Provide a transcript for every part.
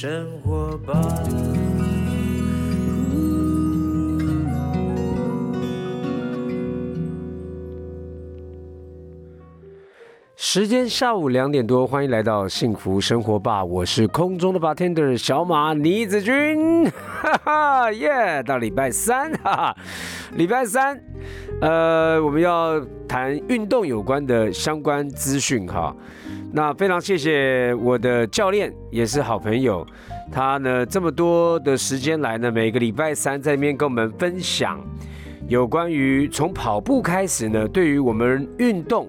生活吧。时间下午两点多，欢迎来到幸福生活吧，我是空中的 bartender 小马倪子君，哈哈耶！到礼拜三，哈哈，礼拜三，呃，我们要谈运动有关的相关资讯哈。那非常谢谢我的教练，也是好朋友，他呢这么多的时间来呢，每个礼拜三在那边跟我们分享有关于从跑步开始呢，对于我们运动。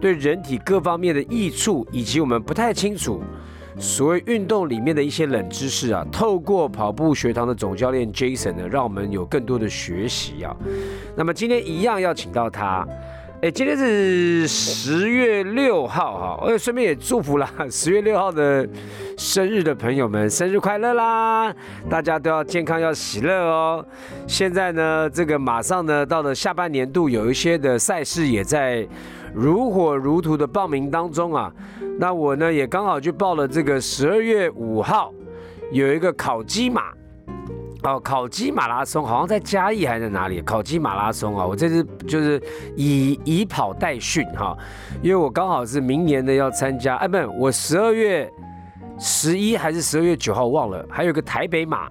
对人体各方面的益处，以及我们不太清楚所谓运动里面的一些冷知识啊，透过跑步学堂的总教练 Jason 呢，让我们有更多的学习啊。那么今天一样要请到他。哎，今天是十月六号哈，我也顺便也祝福了 十月六号的生日的朋友们生日快乐啦！大家都要健康，要喜乐哦。现在呢，这个马上呢到了下半年度，有一些的赛事也在如火如荼的报名当中啊。那我呢也刚好去报了这个十二月五号有一个烤鸡马。哦，烤鸡马拉松好像在嘉义还是在哪里？烤鸡马拉松啊，我这次就是以以跑代训哈，因为我刚好是明年的要参加，哎，不，我十二月十一还是十二月九号忘了，还有个台北马，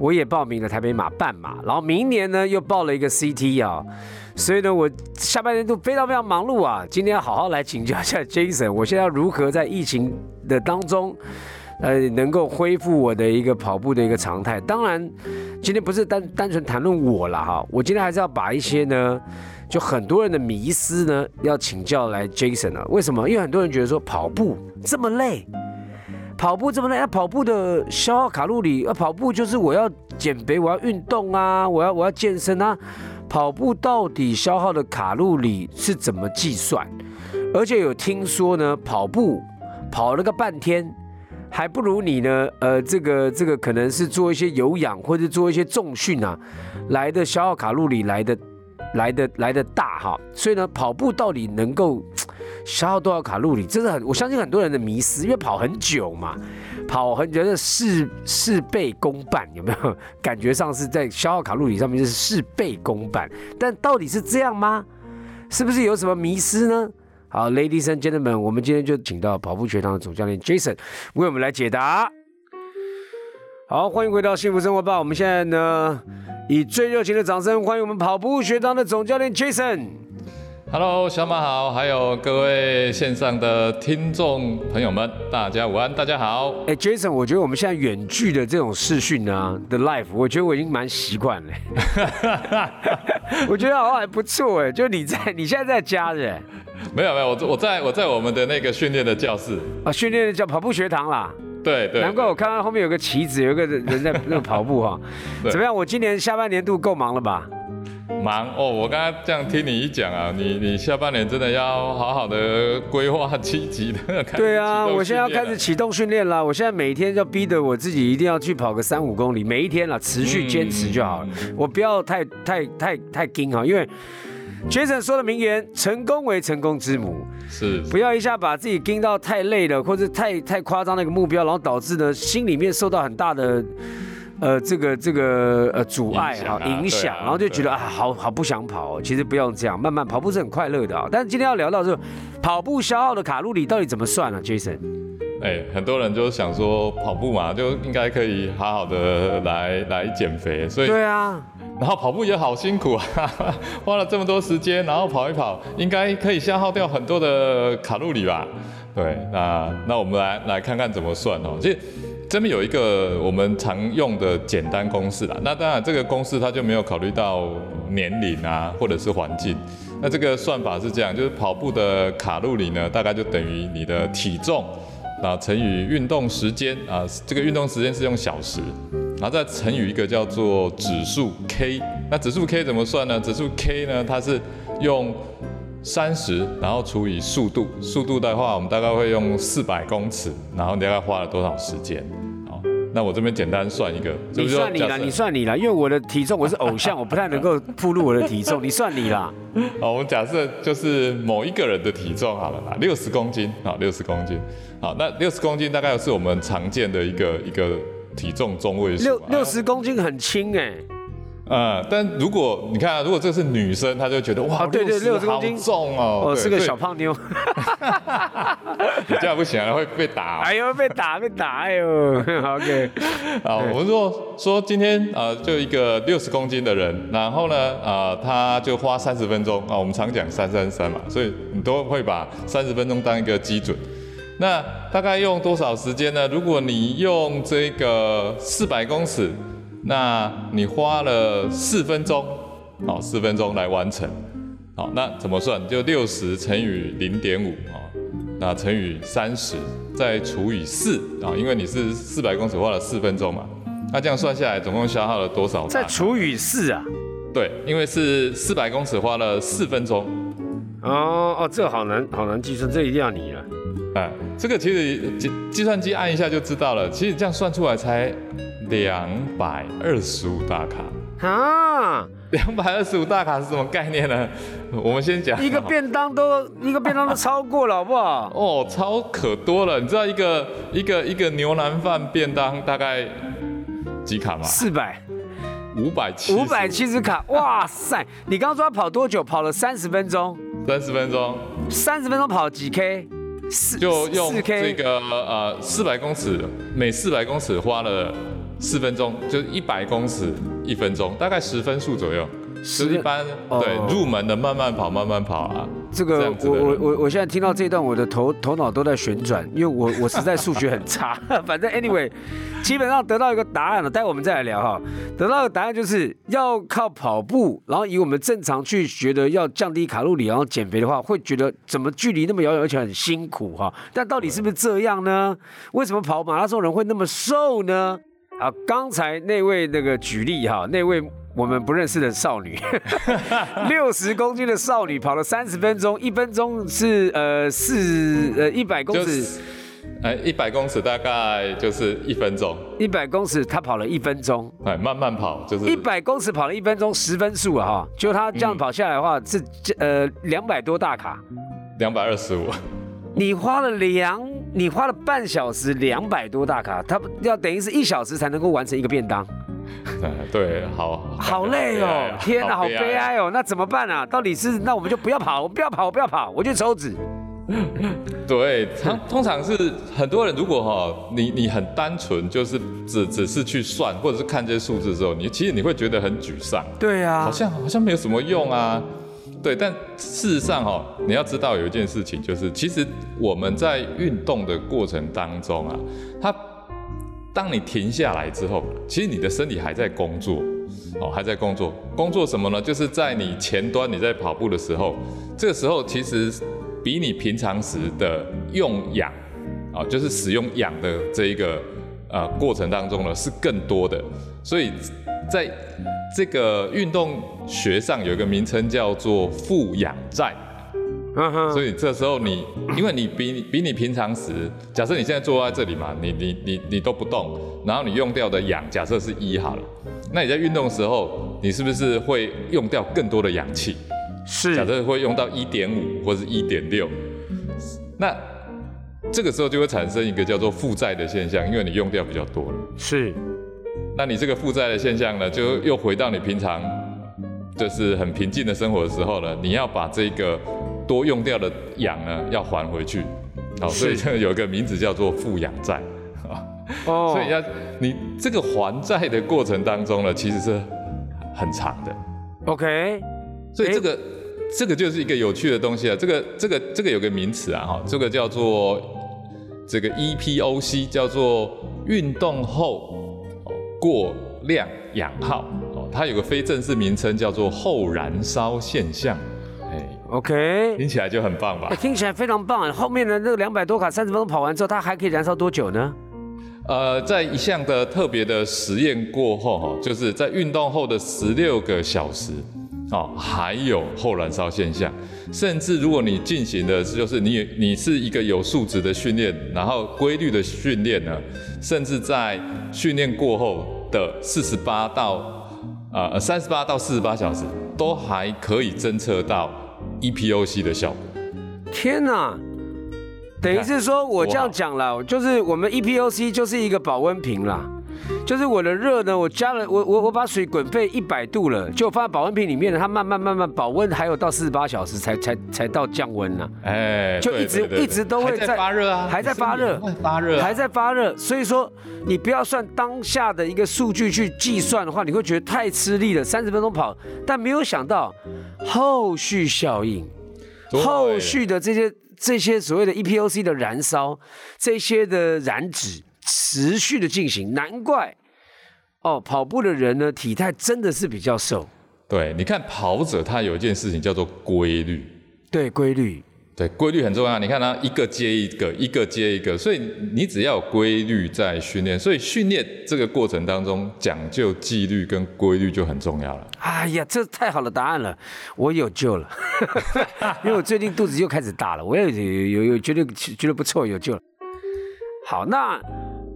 我也报名了台北马半马，然后明年呢又报了一个 CT 啊，所以呢我下半年都非常非常忙碌啊，今天要好好来请教一下 Jason，我现在如何在疫情的当中。呃，能够恢复我的一个跑步的一个常态。当然，今天不是单单纯谈论我了哈，我今天还是要把一些呢，就很多人的迷思呢，要请教来 Jason 啊。为什么？因为很多人觉得说跑步这么累，跑步这么累，跑步的消耗卡路里，啊，跑步就是我要减肥，我要运动啊，我要我要健身啊，跑步到底消耗的卡路里是怎么计算？而且有听说呢，跑步跑了个半天。还不如你呢，呃，这个这个可能是做一些有氧或者做一些重训啊，来的消耗卡路里来的来的来的大哈。所以呢，跑步到底能够 消耗多少卡路里，这是很我相信很多人的迷思，因为跑很久嘛，跑很久的事事倍功半，有没有 感觉上是在消耗卡路里上面就是事倍功半？但到底是这样吗？是不是有什么迷失呢？好，Ladies and Gentlemen，我们今天就请到跑步学堂的总教练 Jason 为我们来解答。好，欢迎回到幸福生活吧。我们现在呢，以最热情的掌声欢迎我们跑步学堂的总教练 Jason。Hello，小马好，还有各位线上的听众朋友们，大家午安，大家好。哎，Jason，我觉得我们现在远距的这种视讯呢的 live，我觉得我已经蛮习惯了。我觉得好像还不错哎，就你在，你现在在家的。没有没有，我我在我在我们的那个训练的教室啊，训练的叫跑步学堂啦。对对，难怪我看到后面有个旗子，有一个人在 那跑步哈。怎么样？我今年下半年度够忙了吧？忙哦，我刚刚这样听你一讲啊，你你下半年真的要好好的规划积极的。对啊，我现在要开始启动训练了。我现在每天要逼得我自己一定要去跑个三五公里，每一天了，持续坚持就好了。我不要太太太太惊哈，因为。Jason 说的名言：“成功为成功之母。”是，不要一下把自己盯到太累了，或者太太夸张那个目标，然后导致呢心里面受到很大的呃这个这个呃阻碍哈影响，然后就觉得啊好好不想跑。其实不用这样，慢慢跑步是很快乐的啊。但是今天要聊到这跑步消耗的卡路里到底怎么算呢？Jason，哎，很多人就想说跑步嘛就应该可以好好的来来减肥，所以对啊。然后跑步也好辛苦啊，花了这么多时间，然后跑一跑，应该可以消耗掉很多的卡路里吧？对，那那我们来来看看怎么算哦。其实这边有一个我们常用的简单公式啦。那当然这个公式它就没有考虑到年龄啊，或者是环境。那这个算法是这样，就是跑步的卡路里呢，大概就等于你的体重，那乘以运动时间啊，这个运动时间是用小时。然后再乘以一个叫做指数 k，那指数 k 怎么算呢？指数 k 呢，它是用三十，然后除以速度，速度的话，我们大概会用四百公尺，然后大概花了多少时间？好，那我这边简单算一个，你算你啦，你算你啦，因为我的体重我是偶像，我不太能够铺露我的体重，你算你啦。好，我们假设就是某一个人的体重好了啦，六十公斤，好，六十公斤，好，那六十公斤大概是我们常见的一个一个体重中位数。六六十公斤很轻哎。嗯，但如果你看，如果这是女生，她就觉得哇，对对，六十公斤重哦，哦，是个小胖妞，你这样不行，会被打。哎呦，被打被打，哎呦，OK。啊，我们说说今天啊，就一个六十公斤的人，然后呢，啊，他就花三十分钟啊，我们常讲三三三嘛，所以你都会把三十分钟当一个基准。那大概用多少时间呢？如果你用这个四百公尺。那你花了四分钟，好，四分钟来完成，好，那怎么算？就六十乘以零点五啊，那乘以三十，再除以四啊，因为你是四百公尺花了四分钟嘛，那这样算下来总共消耗了多少？再除以四啊？对，因为是四百公尺花了四分钟。哦哦，这好难好难计算，这一定要你了。哎，这个其实计计算机按一下就知道了，其实这样算出来才。两百二十五大卡啊！两百二十五大卡是什么概念呢？我们先讲一个便当都一个便当都超过了，好不好？哦，超可多了。你知道一个一个一个牛腩饭便当大概几卡吗？四百，五百七，五百七十卡。哇塞！你刚刚说要跑多久？跑了三十分钟。三十分钟。三十分钟跑几 K？四就用这个呃四百公尺，每四百公尺花了。四分钟就一百公尺一分钟，大概十分数左右。是一般对入门的慢慢跑，慢慢跑啊。这个我我我我现在听到这段，我的头头脑都在旋转，因为我我实在数学很差。反正 anyway，基本上得到一个答案了，待会我们再来聊哈。得到的答案就是要靠跑步，然后以我们正常去觉得要降低卡路里，然后减肥的话，会觉得怎么距离那么遥远，而且很辛苦哈。但到底是不是这样呢？为什么跑马拉松人会那么瘦呢？啊，刚才那位那个举例哈，那位我们不认识的少女，六十公斤的少女跑了三十分钟，一分钟是呃四呃一百公尺，哎一百公尺大概就是一分钟，一百公尺她跑了一分钟，哎慢慢跑就是一百公尺跑了一分钟十分数啊哈，就她这样跑下来的话是呃两百多大卡，两百二十五。你花了两，你花了半小时，两百多大卡，他要等于是一小时才能够完成一个便当。对，好，好累哦，天哪，好悲哀哦，那怎么办啊？到底是那我们就不要跑，我不要跑，我不要跑，我去抽脂。对，通通常是很多人如果哈，你你很单纯，就是只只是去算或者是看这些数字的时候，你其实你会觉得很沮丧。对啊，好像好像没有什么用啊。对，但事实上哈，你要知道有一件事情，就是其实我们在运动的过程当中啊，它当你停下来之后，其实你的身体还在工作，哦，还在工作，工作什么呢？就是在你前端你在跑步的时候，这个时候其实比你平常时的用氧，啊，就是使用氧的这一个呃过程当中呢，是更多的，所以在。这个运动学上有一个名称叫做负氧债，所以这时候你，因为你比比你平常时，假设你现在坐在这里嘛，你你你你都不动，然后你用掉的氧假设是一好了，那你在运动的时候，你是不是会用掉更多的氧气？是，假设会用到一点五或是一点六，那这个时候就会产生一个叫做负债的现象，因为你用掉比较多了。是。那你这个负债的现象呢，就又回到你平常就是很平静的生活的时候呢，你要把这个多用掉的氧呢，要还回去，好，所以就有一个名字叫做负氧债啊。哦，所以要你这个还债的过程当中呢，其实是很长的。OK，所以这个这个就是一个有趣的东西啊。这个这个这个有个名词啊，哈，这个叫做这个 EPOC，叫做运动后。过量氧耗哦，它有个非正式名称叫做后燃烧现象。哎，OK，听起来就很棒吧？听起来非常棒。后面的那个两百多卡，三十分钟跑完之后，它还可以燃烧多久呢？呃，在一项的特别的实验过后哈，就是在运动后的十六个小时，哦，还有后燃烧现象，甚至如果你进行的就是你你是一个有素质的训练，然后规律的训练呢，甚至在训练过后的四十八到呃三十八到四十八小时，都还可以侦测到 EPOC 的效果。天哪！等于是说我这样讲了，就是我们 EPOC 就是一个保温瓶啦。就是我的热呢，我加了我我我把水滚沸一百度了，就放在保温瓶里面了，它慢慢慢慢保温，还有到四十八小时才才才到降温呢。哎，就一直一直都会在发热啊，还在发热，发热，还在发热。所以说你不要算当下的一个数据去计算的话，你会觉得太吃力了，三十分钟跑，但没有想到后续效应，后续的这些这些所谓的 EPOC 的燃烧，这些的燃脂。持续的进行，难怪哦，跑步的人呢，体态真的是比较瘦。对，你看跑者，他有一件事情叫做规律。对，规律。对，规律很重要。你看他一个接一个，一个接一个，所以你只要有规律在训练，所以训练这个过程当中讲究纪律跟规律就很重要了。哎呀，这太好的答案了，我有救了，因为我最近肚子又开始大了，我也有有有觉得觉得不错，有救了。好，那。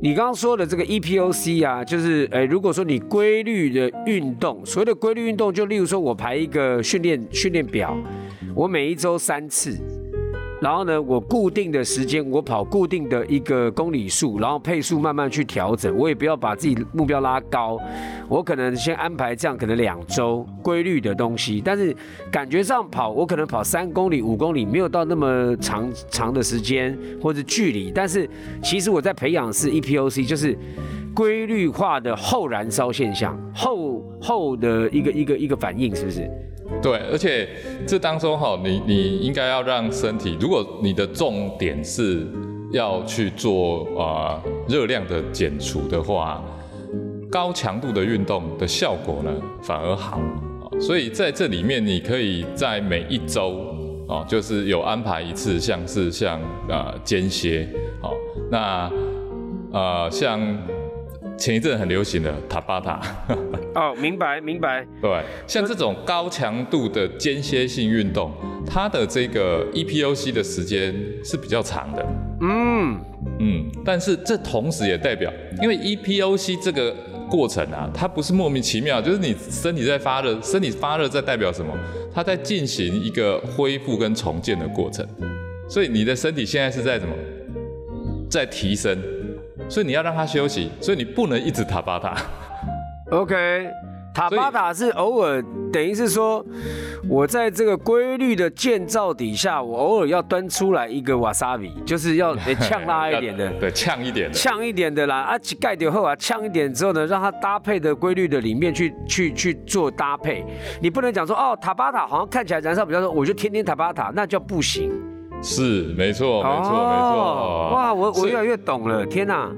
你刚刚说的这个 EPOC 啊，就是诶，如果说你规律的运动，所谓的规律运动，就例如说我排一个训练训练表，我每一周三次。然后呢，我固定的时间，我跑固定的一个公里数，然后配速慢慢去调整。我也不要把自己目标拉高，我可能先安排这样，可能两周规律的东西。但是感觉上跑，我可能跑三公里、五公里，没有到那么长长的时间或者距离。但是其实我在培养是 EPOC，就是规律化的后燃烧现象，后后的一个一个一个反应，是不是？对，而且这当中哈，你你应该要让身体，如果你的重点是要去做啊热量的减除的话，高强度的运动的效果呢反而好。所以在这里面，你可以在每一周啊，就是有安排一次，像是像啊间歇，好，那啊像。前一阵很流行的塔巴塔，哦，明白明白。对，像这种高强度的间歇性运动，它的这个 EPOC 的时间是比较长的。嗯嗯，但是这同时也代表，因为 EPOC 这个过程啊，它不是莫名其妙，就是你身体在发热，身体发热在代表什么？它在进行一个恢复跟重建的过程，所以你的身体现在是在什么？在提升。所以你要让他休息，所以你不能一直塔巴塔。OK，塔巴塔是偶尔，等于是说，我在这个规律的建造底下，我偶尔要端出来一个瓦萨比，就是要呛辣一点的，对，呛一点的，呛一点的啦。啊，盖掉后啊，呛一点之后呢，让它搭配的规律的里面去去去做搭配。你不能讲说哦，塔巴塔好像看起来燃烧比较多，我就天天塔巴塔，那叫不行。是，没错，没错，没错。哇，我我越来越懂了，天哪！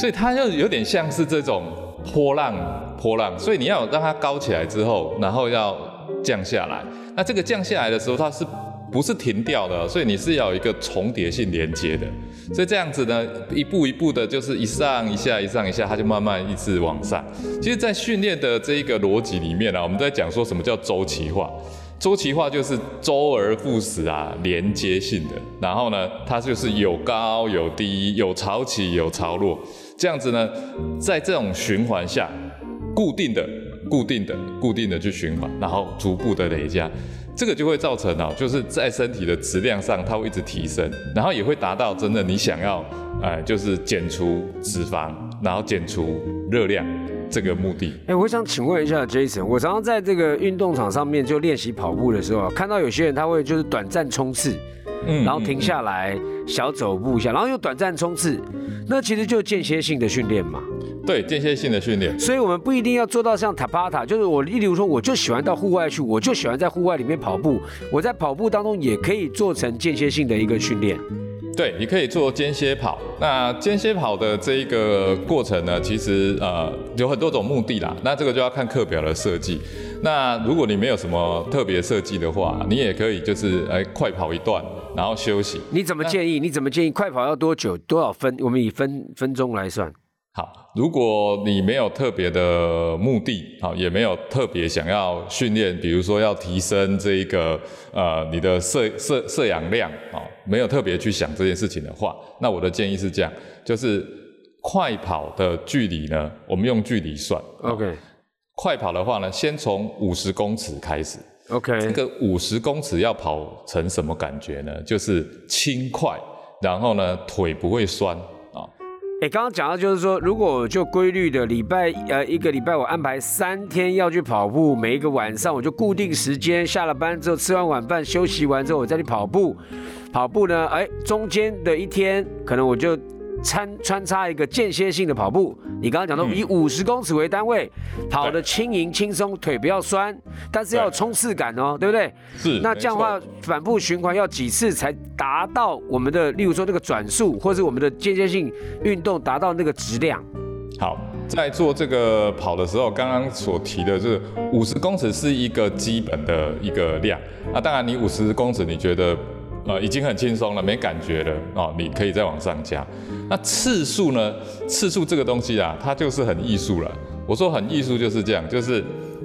所以它就有点像是这种波浪，波浪。所以你要让它高起来之后，然后要降下来。那这个降下来的时候，它是不是停掉的？所以你是要有一个重叠性连接的。所以这样子呢，一步一步的，就是一上一下，一上一下，它就慢慢一直往上。其实，在训练的这一个逻辑里面呢，我们在讲说什么叫周期化。周期化就是周而复始啊，连接性的。然后呢，它就是有高有低，有潮起有潮落，这样子呢，在这种循环下，固定的、固定的、固定的去循环，然后逐步的累加，这个就会造成啊，就是在身体的质量上，它会一直提升，然后也会达到真的你想要，哎，就是减除脂肪，然后减除热量。这个目的，哎，我想请问一下 Jason，我常常在这个运动场上面就练习跑步的时候，看到有些人他会就是短暂冲刺，嗯，然后停下来小走步一下，然后又短暂冲刺，那其实就间歇性的训练嘛。对，间歇性的训练。所以我们不一定要做到像塔巴塔，就是我例如说，我就喜欢到户外去，我就喜欢在户外里面跑步，我在跑步当中也可以做成间歇性的一个训练。对，你可以做间歇跑。那间歇跑的这一个过程呢，其实呃有很多种目的啦。那这个就要看课表的设计。那如果你没有什么特别设计的话，你也可以就是哎快跑一段，然后休息。你怎么建议？你怎么建议？快跑要多久？多少分？我们以分分钟来算。好，如果你没有特别的目的，好，也没有特别想要训练，比如说要提升这一个呃你的摄摄摄氧量，啊，没有特别去想这件事情的话，那我的建议是这样，就是快跑的距离呢，我们用距离算，OK，快跑的话呢，先从五十公尺开始，OK，这个五十公尺要跑成什么感觉呢？就是轻快，然后呢腿不会酸。哎，刚刚讲到就是说，如果就规律的礼拜，呃，一个礼拜我安排三天要去跑步，每一个晚上我就固定时间，下了班之后吃完晚饭休息完之后我再去跑步，跑步呢，哎，中间的一天可能我就。穿穿插一个间歇性的跑步，你刚刚讲到以五十公尺为单位，跑的轻盈轻松，腿不要酸，但是要有冲刺感哦，对不对？是。那这样的话，反复循环要几次才达到我们的，例如说那个转速，或是我们的间歇性运动达到那个质量？好，在做这个跑的时候，刚刚所提的是五十公尺是一个基本的一个量。那当然，你五十公尺你觉得？呃，已经很轻松了，没感觉了哦，你可以再往上加。那次数呢？次数这个东西啊，它就是很艺术了。我说很艺术就是这样，就是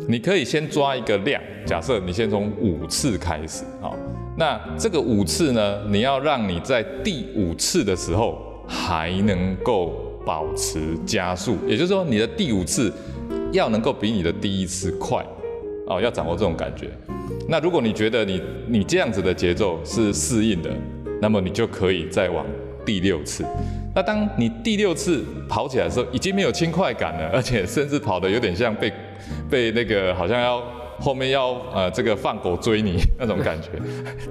你可以先抓一个量，假设你先从五次开始啊。那这个五次呢，你要让你在第五次的时候还能够保持加速，也就是说你的第五次要能够比你的第一次快哦，要掌握这种感觉。那如果你觉得你你这样子的节奏是适应的，那么你就可以再往第六次。那当你第六次跑起来的时候，已经没有轻快感了，而且甚至跑的有点像被被那个好像要后面要呃这个放狗追你 那种感觉，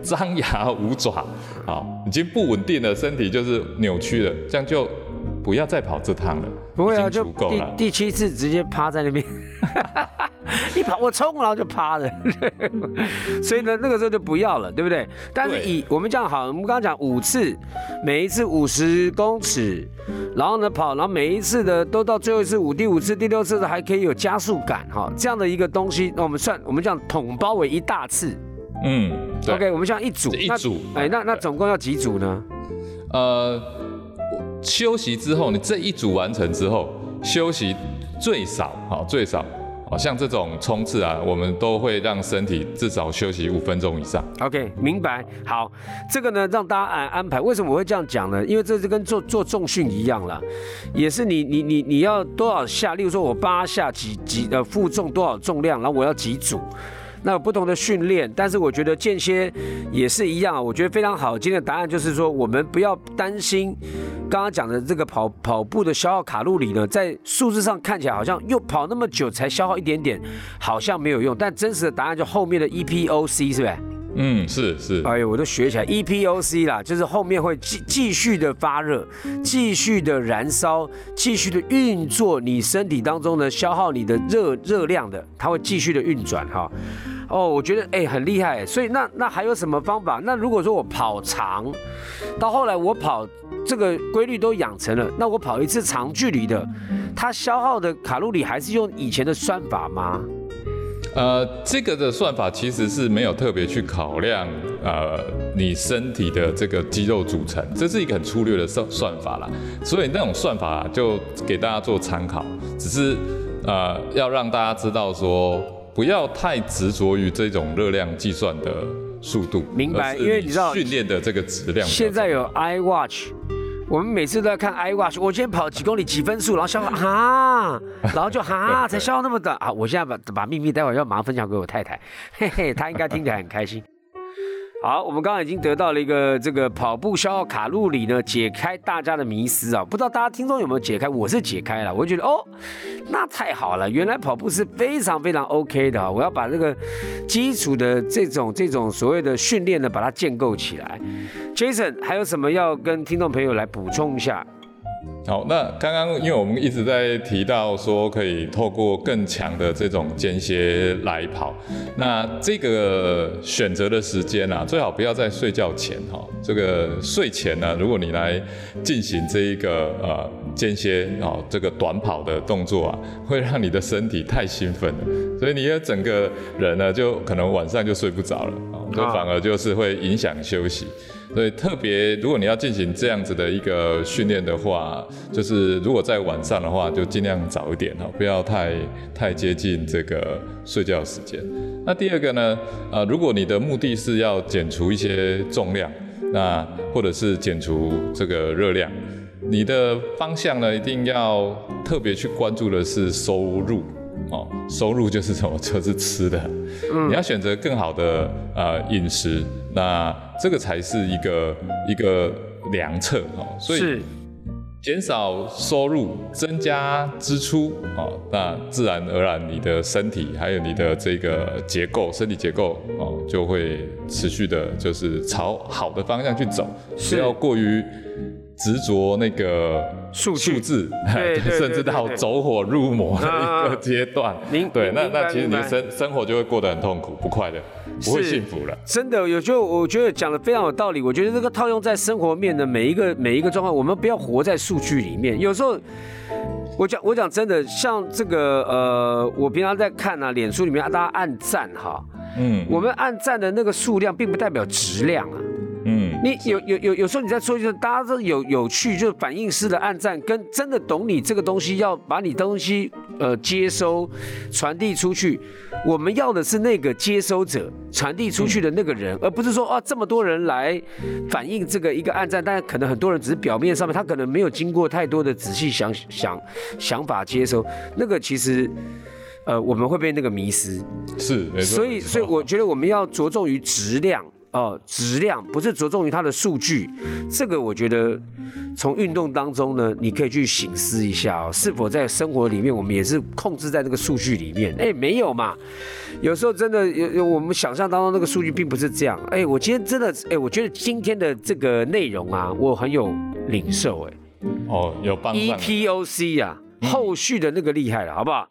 张牙舞爪，好，已经不稳定了，身体就是扭曲了，这样就不要再跑这趟了。不会啊，就第第七次直接趴在那边。一跑我冲，然后就趴了，所以呢，那个时候就不要了，对不对？但是以我们这样好，我们刚刚讲五次，每一次五十公尺，然后呢跑，然后每一次的都到最后一次五第五次、第六次的还可以有加速感哈，这样的一个东西，那我们算我们这样统包为一大次，嗯，OK，我们像一组一组，哎，那那总共要几组呢？呃，休息之后，你这一组完成之后，休息最少好最少。像这种冲刺啊，我们都会让身体至少休息五分钟以上。OK，明白。好，这个呢，让大家安安排。为什么我会这样讲呢？因为这是跟做做重训一样了，也是你你你你要多少下？例如说我八下几几呃负重多少重量，然后我要几组。那有不同的训练，但是我觉得间歇也是一样，我觉得非常好。今天的答案就是说，我们不要担心刚刚讲的这个跑跑步的消耗卡路里呢，在数字上看起来好像又跑那么久才消耗一点点，好像没有用。但真实的答案就后面的 EPOC 是不是？嗯，是是。哎呦，我都学起来 EPOC 啦，就是后面会继继续的发热，继续的燃烧，继续的运作你身体当中呢消耗你的热热量的，它会继续的运转哈。哦，哦我觉得哎很厉害，所以那那还有什么方法？那如果说我跑长，到后来我跑这个规律都养成了，那我跑一次长距离的，它消耗的卡路里还是用以前的算法吗？呃，这个的算法其实是没有特别去考量呃你身体的这个肌肉组成，这是一个很粗略的算算法啦，所以那种算法就给大家做参考，只是呃要让大家知道说。不要太执着于这种热量计算的速度，明白？因为你知道训练的这个质量。现在有 iWatch，我们每次都要看 iWatch。我今天跑几公里几分数，然后消耗哈，然后就哈 才消耗那么短啊！我现在把把秘密待会要马上分享给我太太，嘿嘿，她应该听起来很开心。好，我们刚刚已经得到了一个这个跑步消耗卡路里呢，解开大家的迷思啊！不知道大家听众有没有解开？我是解开了，我觉得哦，那太好了，原来跑步是非常非常 OK 的啊！我要把这个基础的这种这种所谓的训练呢，把它建构起来。Jason 还有什么要跟听众朋友来补充一下？好，那刚刚因为我们一直在提到说可以透过更强的这种间歇来跑，那这个选择的时间啊，最好不要在睡觉前哈。这个睡前呢，如果你来进行这一个呃间歇啊这个短跑的动作啊，会让你的身体太兴奋了，所以你的整个人呢就可能晚上就睡不着了啊。这反而就是会影响休息。所以特别，如果你要进行这样子的一个训练的话，就是如果在晚上的话，就尽量早一点哈，不要太太接近这个睡觉时间。那第二个呢，呃，如果你的目的是要减除一些重量，那或者是减除这个热量，你的方向呢，一定要特别去关注的是收入。哦，收入就是什么？就是吃的。嗯，你要选择更好的呃饮食，那这个才是一个一个良策哦。所以减少收入，增加支出哦，那自然而然你的身体还有你的这个结构，身体结构哦，就会持续的，就是朝好的方向去走，不要过于。执着那个数数字，甚至到走火入魔的一个阶段。您对，那那其实你的生生活就会过得很痛苦、不快乐，不会幸福了。真的，有就我觉得讲的非常有道理。我觉得这个套用在生活面的每一个每一个状况，我们不要活在数据里面。有时候，我讲我讲真的，像这个呃，我平常在看啊，脸书里面大家按赞哈，嗯，我们按赞的那个数量，并不代表质量啊。嗯，你有有有有时候你在说，就是大家都有有趣，就是反应式的暗赞，跟真的懂你这个东西，要把你东西呃接收传递出去，我们要的是那个接收者传递出去的那个人，而不是说啊这么多人来反映这个一个暗赞，但是可能很多人只是表面上面，他可能没有经过太多的仔细想想想法接收，那个其实呃我们会被那个迷失，是，所以所以我觉得我们要着重于质量。哦，质量不是着重于它的数据，这个我觉得从运动当中呢，你可以去醒思一下哦，是否在生活里面我们也是控制在那个数据里面？哎，没有嘛，有时候真的有有我们想象当中那个数据并不是这样。哎，我今天真的哎，我觉得今天的这个内容啊，我很有领受哎。哦，有帮 EPOC 呀，后续的那个厉害了，好不好？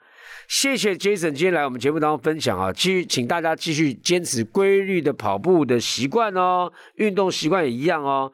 谢谢 Jason 今天来我们节目当中分享啊，继续请大家继续坚持规律的跑步的习惯哦，运动习惯也一样哦。